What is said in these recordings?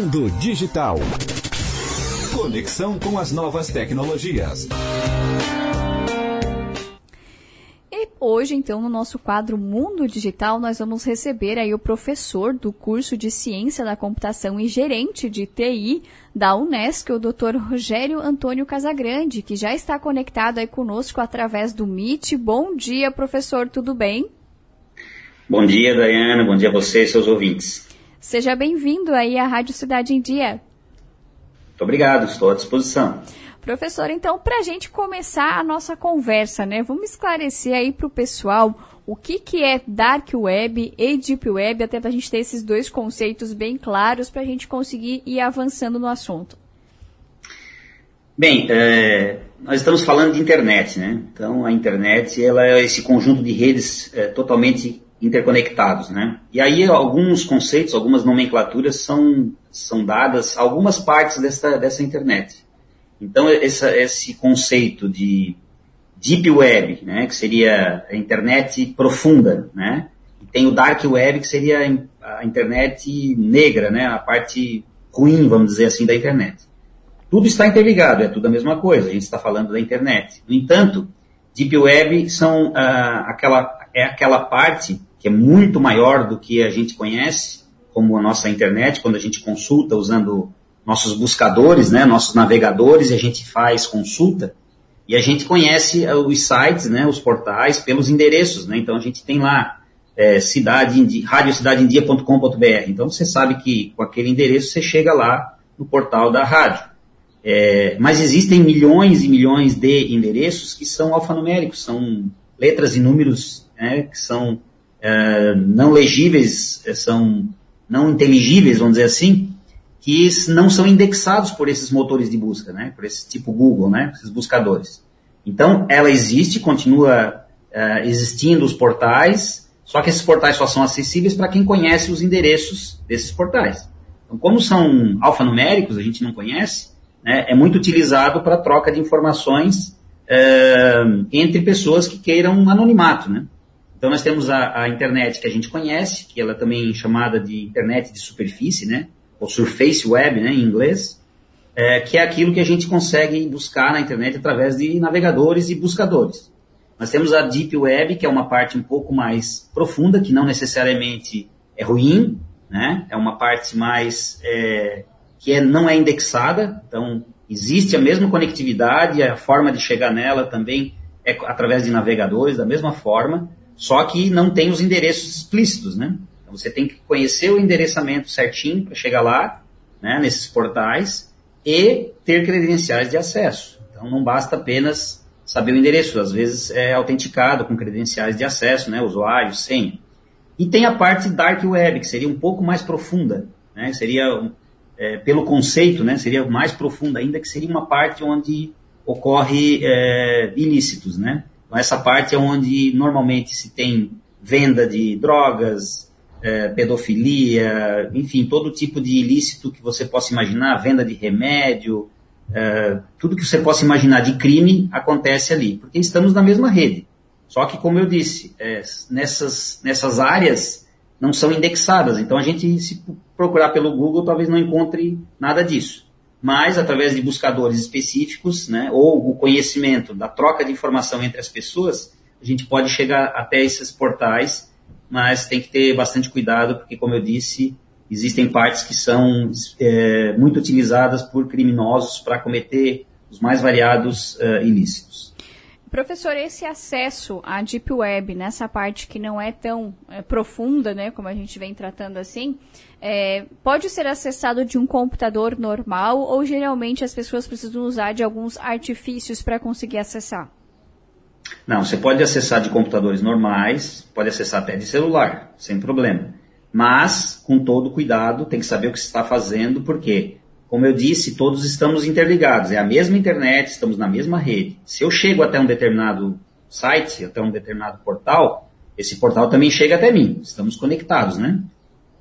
Mundo Digital. Conexão com as novas tecnologias. E hoje, então, no nosso quadro Mundo Digital, nós vamos receber aí o professor do curso de Ciência da Computação e gerente de TI da Unesco, o Dr. Rogério Antônio Casagrande, que já está conectado aí conosco através do Meet. Bom dia, professor, tudo bem? Bom dia, Dayana. Bom dia a você e seus ouvintes. Seja bem-vindo aí à Rádio Cidade em Dia. Muito obrigado, estou à disposição. Professor, então, para a gente começar a nossa conversa, né, vamos esclarecer aí para o pessoal o que, que é Dark Web e Deep Web, até para a gente ter esses dois conceitos bem claros para a gente conseguir ir avançando no assunto. Bem, é, nós estamos falando de internet, né? Então, a internet ela é esse conjunto de redes é, totalmente interconectados, né? E aí alguns conceitos, algumas nomenclaturas são, são dadas a algumas partes dessa, dessa internet. Então essa, esse conceito de deep web, né, que seria a internet profunda, né? E tem o dark web que seria a internet negra, né, a parte ruim, vamos dizer assim, da internet. Tudo está interligado, é tudo a mesma coisa. A gente está falando da internet. No entanto, deep web são ah, aquela é aquela parte que é muito maior do que a gente conhece, como a nossa internet, quando a gente consulta usando nossos buscadores, né, nossos navegadores, e a gente faz consulta, e a gente conhece eh, os sites, né, os portais, pelos endereços, né, então a gente tem lá é, cidade, radiocidadeemdia.com.br, então você sabe que com aquele endereço você chega lá no portal da rádio. É, mas existem milhões e milhões de endereços que são alfanuméricos, são letras e números né, que são é, não legíveis, é, são não inteligíveis, vamos dizer assim, que não são indexados por esses motores de busca, né, por esse tipo Google, né, esses buscadores. Então, ela existe, continua uh, existindo os portais, só que esses portais só são acessíveis para quem conhece os endereços desses portais. Então, como são alfanuméricos, a gente não conhece, né, é muito utilizado para troca de informações uh, entre pessoas que queiram anonimato, né. Então nós temos a, a, internet que a gente conhece, que ela é também chamada de internet de superfície, né? Ou surface web, né, em inglês, é, que é aquilo que a gente consegue buscar na internet através de navegadores e buscadores. Nós temos a deep web, que é uma parte um pouco mais profunda, que não necessariamente é ruim, né? É uma parte mais é, que é, não é indexada, então existe a mesma conectividade, a forma de chegar nela também é através de navegadores, da mesma forma, só que não tem os endereços explícitos, né? Então você tem que conhecer o endereçamento certinho para chegar lá, né, nesses portais, e ter credenciais de acesso. Então não basta apenas saber o endereço, às vezes é autenticado com credenciais de acesso, né, usuário, senha. E tem a parte dark web, que seria um pouco mais profunda, né, seria, é, pelo conceito, né, seria mais profunda ainda, que seria uma parte onde ocorre é, ilícitos, né. Então, essa parte é onde normalmente se tem venda de drogas, é, pedofilia, enfim, todo tipo de ilícito que você possa imaginar, venda de remédio, é, tudo que você possa imaginar de crime acontece ali, porque estamos na mesma rede. Só que, como eu disse, é, nessas, nessas áreas não são indexadas, então a gente, se procurar pelo Google, talvez não encontre nada disso mas através de buscadores específicos, né, ou o conhecimento da troca de informação entre as pessoas, a gente pode chegar até esses portais, mas tem que ter bastante cuidado, porque, como eu disse, existem partes que são é, muito utilizadas por criminosos para cometer os mais variados uh, ilícitos. Professor, esse acesso à Deep Web, nessa parte que não é tão é, profunda, né, como a gente vem tratando assim, é, pode ser acessado de um computador normal ou geralmente as pessoas precisam usar de alguns artifícios para conseguir acessar? Não, você pode acessar de computadores normais, pode acessar até de celular, sem problema. Mas, com todo cuidado, tem que saber o que você está fazendo, porque como eu disse, todos estamos interligados. É a mesma internet, estamos na mesma rede. Se eu chego até um determinado site, até um determinado portal, esse portal também chega até mim. Estamos conectados, né?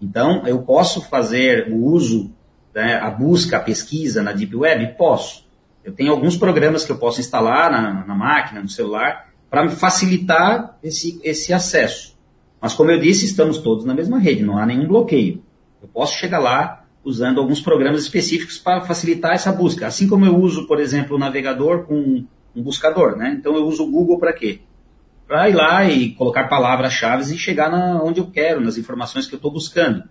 Então, eu posso fazer o uso, né, a busca, a pesquisa na Deep Web? Posso. Eu tenho alguns programas que eu posso instalar na, na máquina, no celular, para facilitar esse, esse acesso. Mas, como eu disse, estamos todos na mesma rede, não há nenhum bloqueio. Eu posso chegar lá, usando alguns programas específicos para facilitar essa busca. Assim como eu uso, por exemplo, o navegador com um buscador, né? Então eu uso o Google para quê? Para ir lá e colocar palavras-chave e chegar na, onde eu quero, nas informações que eu estou buscando.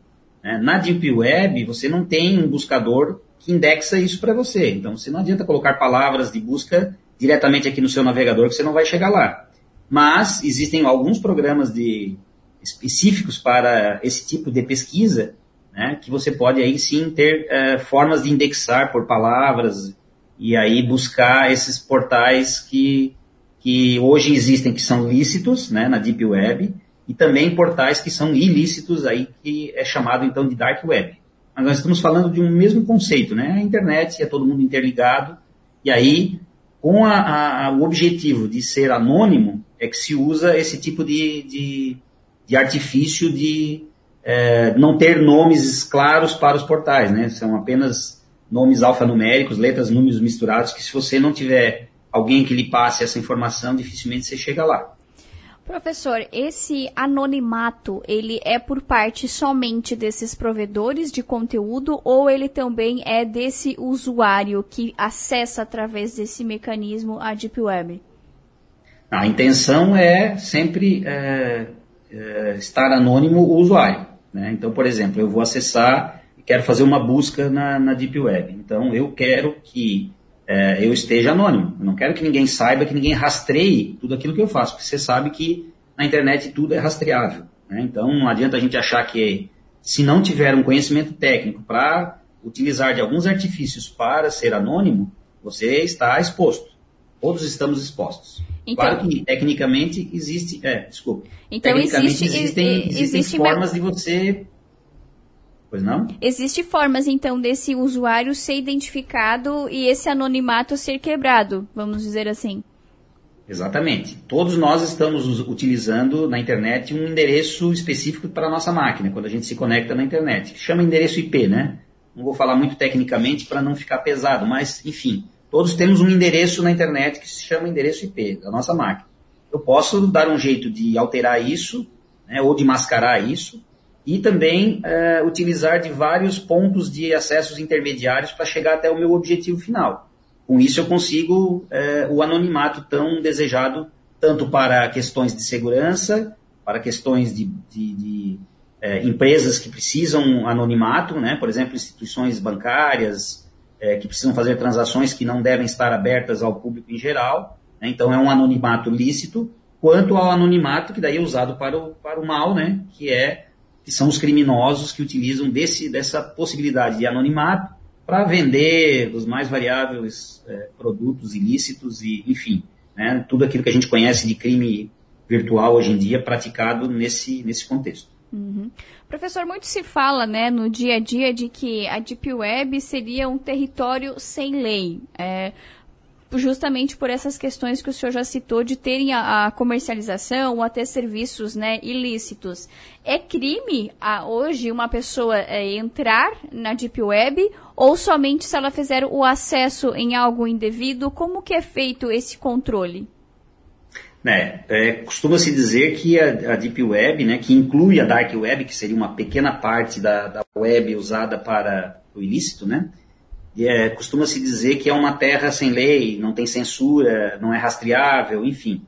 Né? Na Deep Web, você não tem um buscador que indexa isso para você. Então você não adianta colocar palavras de busca diretamente aqui no seu navegador que você não vai chegar lá. Mas existem alguns programas de, específicos para esse tipo de pesquisa, né, que você pode aí sim ter uh, formas de indexar por palavras e aí buscar esses portais que, que hoje existem, que são lícitos né, na Deep Web, e também portais que são ilícitos, aí, que é chamado então de Dark Web. Mas nós estamos falando de um mesmo conceito, né? A internet é todo mundo interligado, e aí, com a, a, o objetivo de ser anônimo, é que se usa esse tipo de, de, de artifício de é, não ter nomes claros para os portais, né? São apenas nomes alfanuméricos, letras, números misturados, que se você não tiver alguém que lhe passe essa informação, dificilmente você chega lá. Professor, esse anonimato, ele é por parte somente desses provedores de conteúdo ou ele também é desse usuário que acessa através desse mecanismo a Deep Web? A intenção é sempre é, é, estar anônimo o usuário. Né? Então, por exemplo, eu vou acessar e quero fazer uma busca na, na Deep Web. Então, eu quero que é, eu esteja anônimo. Eu não quero que ninguém saiba, que ninguém rastreie tudo aquilo que eu faço, porque você sabe que na internet tudo é rastreável. Né? Então não adianta a gente achar que se não tiver um conhecimento técnico para utilizar de alguns artifícios para ser anônimo, você está exposto. Todos estamos expostos. Então, claro que tecnicamente existe, é, desculpa. Então tecnicamente existe, existem, existem existe formas de você Pois não? Existem formas, então, desse usuário ser identificado e esse anonimato ser quebrado, vamos dizer assim. Exatamente. Todos nós estamos utilizando na internet um endereço específico para a nossa máquina, quando a gente se conecta na internet. Chama endereço IP, né? Não vou falar muito tecnicamente para não ficar pesado, mas, enfim, todos temos um endereço na internet que se chama endereço IP da nossa máquina. Eu posso dar um jeito de alterar isso, né, ou de mascarar isso, e também uh, utilizar de vários pontos de acessos intermediários para chegar até o meu objetivo final. Com isso eu consigo uh, o anonimato tão desejado tanto para questões de segurança, para questões de, de, de uh, empresas que precisam anonimato, né? por exemplo, instituições bancárias que precisam fazer transações que não devem estar abertas ao público em geral. Né? Então é um anonimato lícito, quanto ao anonimato que daí é usado para o, para o mal, né? que é que são os criminosos que utilizam desse, dessa possibilidade de anonimato para vender os mais variáveis é, produtos ilícitos e, enfim, né, tudo aquilo que a gente conhece de crime virtual hoje em dia praticado nesse, nesse contexto. Professor, muito se fala né, no dia a dia de que a Deep Web seria um território sem lei. É, justamente por essas questões que o senhor já citou de terem a, a comercialização ou até serviços né, ilícitos. É crime a, hoje uma pessoa é, entrar na Deep Web ou somente se ela fizer o acesso em algo indevido? Como que é feito esse controle? É, é, Costuma-se dizer que a, a, Deep Web, né, que inclui a Dark Web, que seria uma pequena parte da, da web usada para o ilícito, né, é, costuma-se dizer que é uma terra sem lei, não tem censura, não é rastreável, enfim.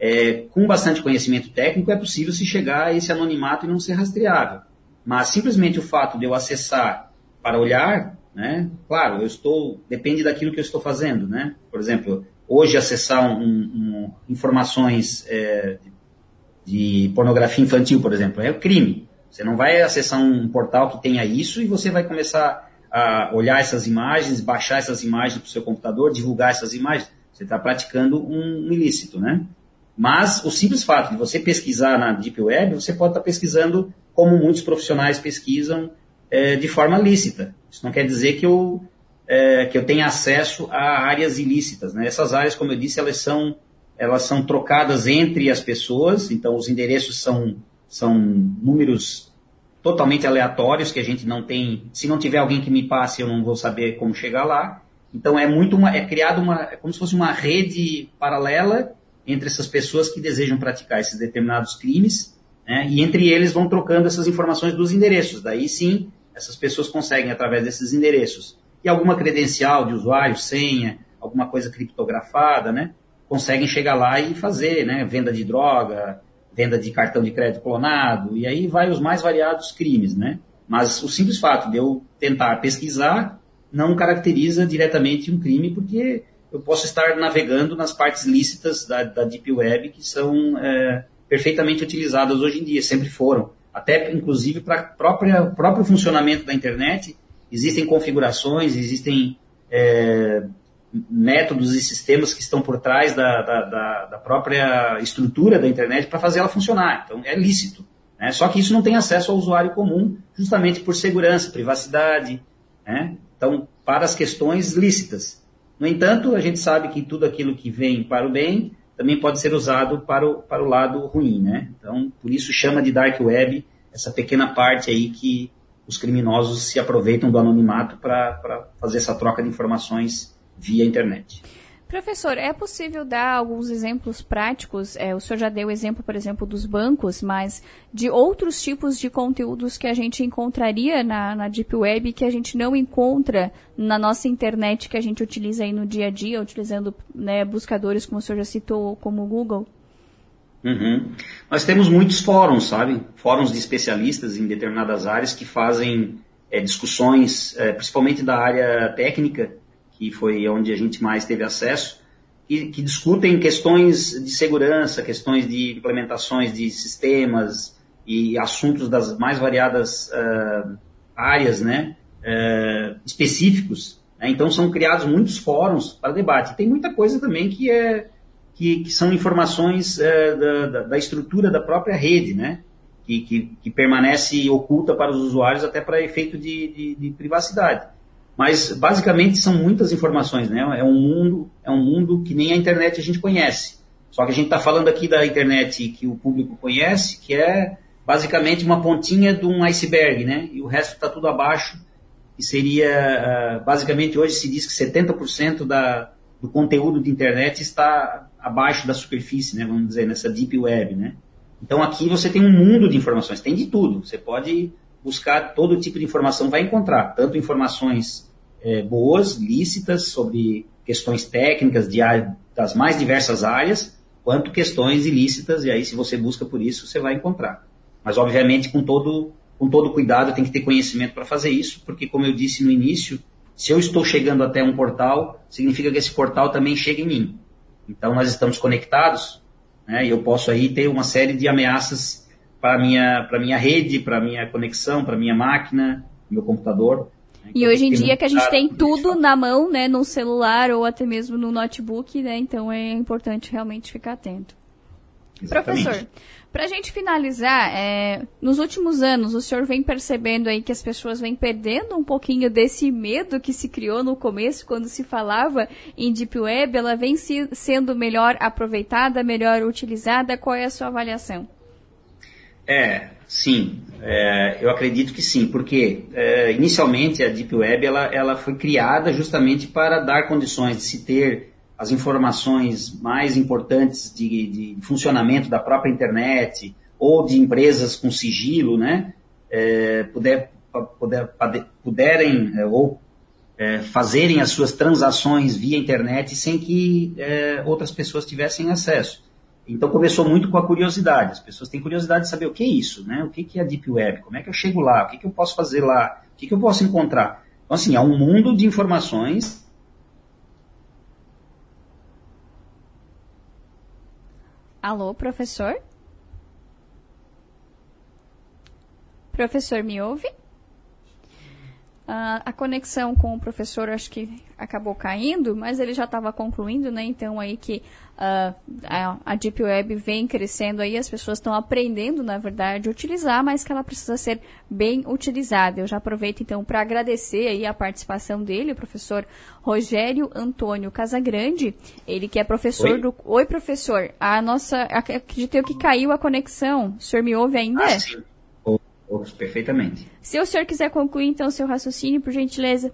É, com bastante conhecimento técnico é possível se chegar a esse anonimato e não ser rastreável. Mas simplesmente o fato de eu acessar para olhar, né, claro, eu estou, depende daquilo que eu estou fazendo, né? Por exemplo, hoje acessar um, um, informações é, de pornografia infantil, por exemplo, é crime. Você não vai acessar um portal que tenha isso e você vai começar a olhar essas imagens, baixar essas imagens para o seu computador, divulgar essas imagens, você está praticando um ilícito, né? Mas o simples fato de você pesquisar na Deep Web, você pode estar tá pesquisando como muitos profissionais pesquisam é, de forma lícita. Isso não quer dizer que eu, é, que eu tenha acesso a áreas ilícitas. Né? Essas áreas, como eu disse, elas são, elas são trocadas entre as pessoas, então os endereços são, são números totalmente aleatórios que a gente não tem. Se não tiver alguém que me passe, eu não vou saber como chegar lá. Então é muito uma, é criado uma, é como se fosse uma rede paralela entre essas pessoas que desejam praticar esses determinados crimes, né, e entre eles vão trocando essas informações dos endereços. Daí sim essas pessoas conseguem, através desses endereços e alguma credencial de usuário, senha, alguma coisa criptografada, né? Conseguem chegar lá e fazer, né? Venda de droga, venda de cartão de crédito clonado, e aí vai os mais variados crimes, né? Mas o simples fato de eu tentar pesquisar não caracteriza diretamente um crime, porque eu posso estar navegando nas partes lícitas da, da Deep Web que são é, perfeitamente utilizadas hoje em dia, sempre foram. Até, inclusive, para o próprio funcionamento da internet, existem configurações, existem é, métodos e sistemas que estão por trás da, da, da própria estrutura da internet para fazer ela funcionar. Então, é lícito. Né? Só que isso não tem acesso ao usuário comum, justamente por segurança, privacidade. Né? Então, para as questões lícitas. No entanto, a gente sabe que tudo aquilo que vem para o bem também pode ser usado para o, para o lado ruim, né? Então, por isso chama de dark web essa pequena parte aí que os criminosos se aproveitam do anonimato para fazer essa troca de informações via internet. Professor, é possível dar alguns exemplos práticos? É, o senhor já deu o exemplo, por exemplo, dos bancos, mas de outros tipos de conteúdos que a gente encontraria na, na Deep Web que a gente não encontra na nossa internet que a gente utiliza aí no dia a dia, utilizando né, buscadores, como o senhor já citou, como o Google? Uhum. Nós temos muitos fóruns, sabe? Fóruns de especialistas em determinadas áreas que fazem é, discussões, é, principalmente da área técnica, que foi onde a gente mais teve acesso, e que discutem questões de segurança, questões de implementações de sistemas e assuntos das mais variadas uh, áreas, né, uh, específicos. Né? Então são criados muitos fóruns para debate. E tem muita coisa também que é que, que são informações da, da, da, estrutura da própria rede, né, que, que, que, permanece oculta para os usuários até para efeito de, de, de privacidade. Mas basicamente são muitas informações, né? É um mundo, é um mundo que nem a internet a gente conhece. Só que a gente está falando aqui da internet que o público conhece, que é basicamente uma pontinha de um iceberg, né? E o resto está tudo abaixo, que seria, ah, basicamente hoje se diz que 70% da, do conteúdo de internet está abaixo da superfície, né? Vamos dizer, nessa deep web, né? Então aqui você tem um mundo de informações, tem de tudo. Você pode buscar todo tipo de informação, vai encontrar tanto informações é, boas, lícitas, sobre questões técnicas de, das mais diversas áreas, quanto questões ilícitas, e aí se você busca por isso, você vai encontrar. Mas, obviamente, com todo, com todo cuidado, tem que ter conhecimento para fazer isso, porque, como eu disse no início, se eu estou chegando até um portal, significa que esse portal também chega em mim. Então, nós estamos conectados, né, e eu posso aí ter uma série de ameaças para minha para minha rede, para minha conexão, para minha máquina, meu computador. Né? E então, hoje em dia que a gente tem tudo na mão, né, no celular ou até mesmo no notebook, né? Então é importante realmente ficar atento. Exatamente. Professor, para a gente finalizar, é, nos últimos anos, o senhor vem percebendo aí que as pessoas vêm perdendo um pouquinho desse medo que se criou no começo, quando se falava em Deep Web, ela vem se, sendo melhor aproveitada, melhor utilizada? Qual é a sua avaliação? É, sim. É, eu acredito que sim, porque é, inicialmente a Deep Web ela, ela foi criada justamente para dar condições de se ter as informações mais importantes de, de funcionamento da própria internet ou de empresas com sigilo, né? É, puder, puder, puderem é, ou é, fazerem as suas transações via internet sem que é, outras pessoas tivessem acesso. Então começou muito com a curiosidade. As pessoas têm curiosidade de saber o que é isso, né? O que é a Deep Web? Como é que eu chego lá? O que, que eu posso fazer lá? O que, que eu posso encontrar? Então, assim, é um mundo de informações. Alô, professor? Professor, me ouve? Uh, a conexão com o professor acho que acabou caindo, mas ele já estava concluindo, né? Então aí que uh, a, a, Deep Web vem crescendo aí, as pessoas estão aprendendo, na verdade, a utilizar, mas que ela precisa ser bem utilizada. Eu já aproveito então para agradecer aí a participação dele, o professor Rogério Antônio Casagrande, ele que é professor Oi? do. Oi, professor. A nossa. Acreditei que caiu a conexão. O senhor me ouve ainda? Ah, sim perfeitamente. Se o senhor quiser concluir, então, o seu raciocínio, por gentileza.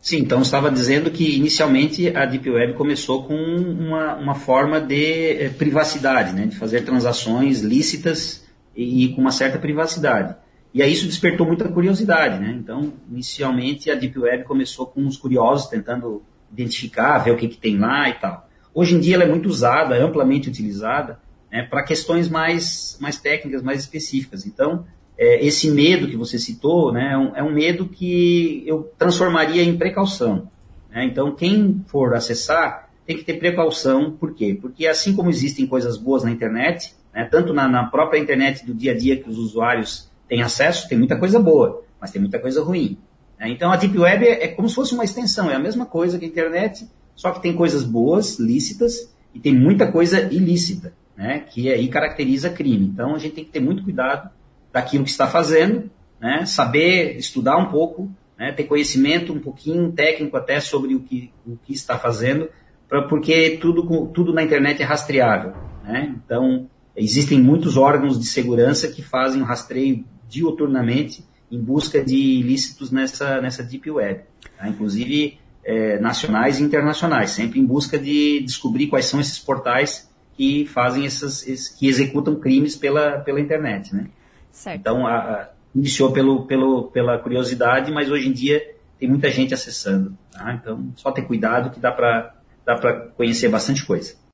Sim, então estava dizendo que inicialmente a Deep Web começou com uma, uma forma de eh, privacidade, né, de fazer transações lícitas e, e, com uma certa privacidade. E aí isso despertou muita curiosidade, né? Então, inicialmente a Deep Web começou com os curiosos tentando identificar, ver o que, que tem lá e tal. Hoje em dia ela é muito usada, amplamente utilizada, né, para questões mais, mais técnicas, mais específicas. Então, é, esse medo que você citou, né, é um, é um, medo que eu transformaria em precaução. Né? Então, quem for acessar tem que ter precaução. Por quê? Porque assim como existem coisas boas na internet, né, tanto na, na própria internet do dia a dia que os usuários têm acesso, tem muita coisa boa, mas tem muita coisa ruim. Né? Então, a Deep Web é, é como se fosse uma extensão, é a mesma coisa que a internet, só que tem coisas boas, lícitas, e tem muita coisa ilícita, né, que aí caracteriza crime. Então, a gente tem que ter muito cuidado daquilo que está fazendo, né, saber estudar um pouco, né, ter conhecimento um pouquinho técnico até sobre o que, o que está fazendo, pra, porque tudo, tudo na internet é rastreável. Né? Então, existem muitos órgãos de segurança que fazem o rastreio dioturnamente em busca de ilícitos nessa, nessa Deep Web. Tá? Inclusive, é, nacionais e internacionais, sempre em busca de descobrir quais são esses portais que fazem essas, que executam crimes pela, pela internet, né? Certo. Então, a, a, iniciou pelo, pelo, pela curiosidade, mas hoje em dia tem muita gente acessando. Tá? Então, só ter cuidado que dá para dá conhecer bastante coisa.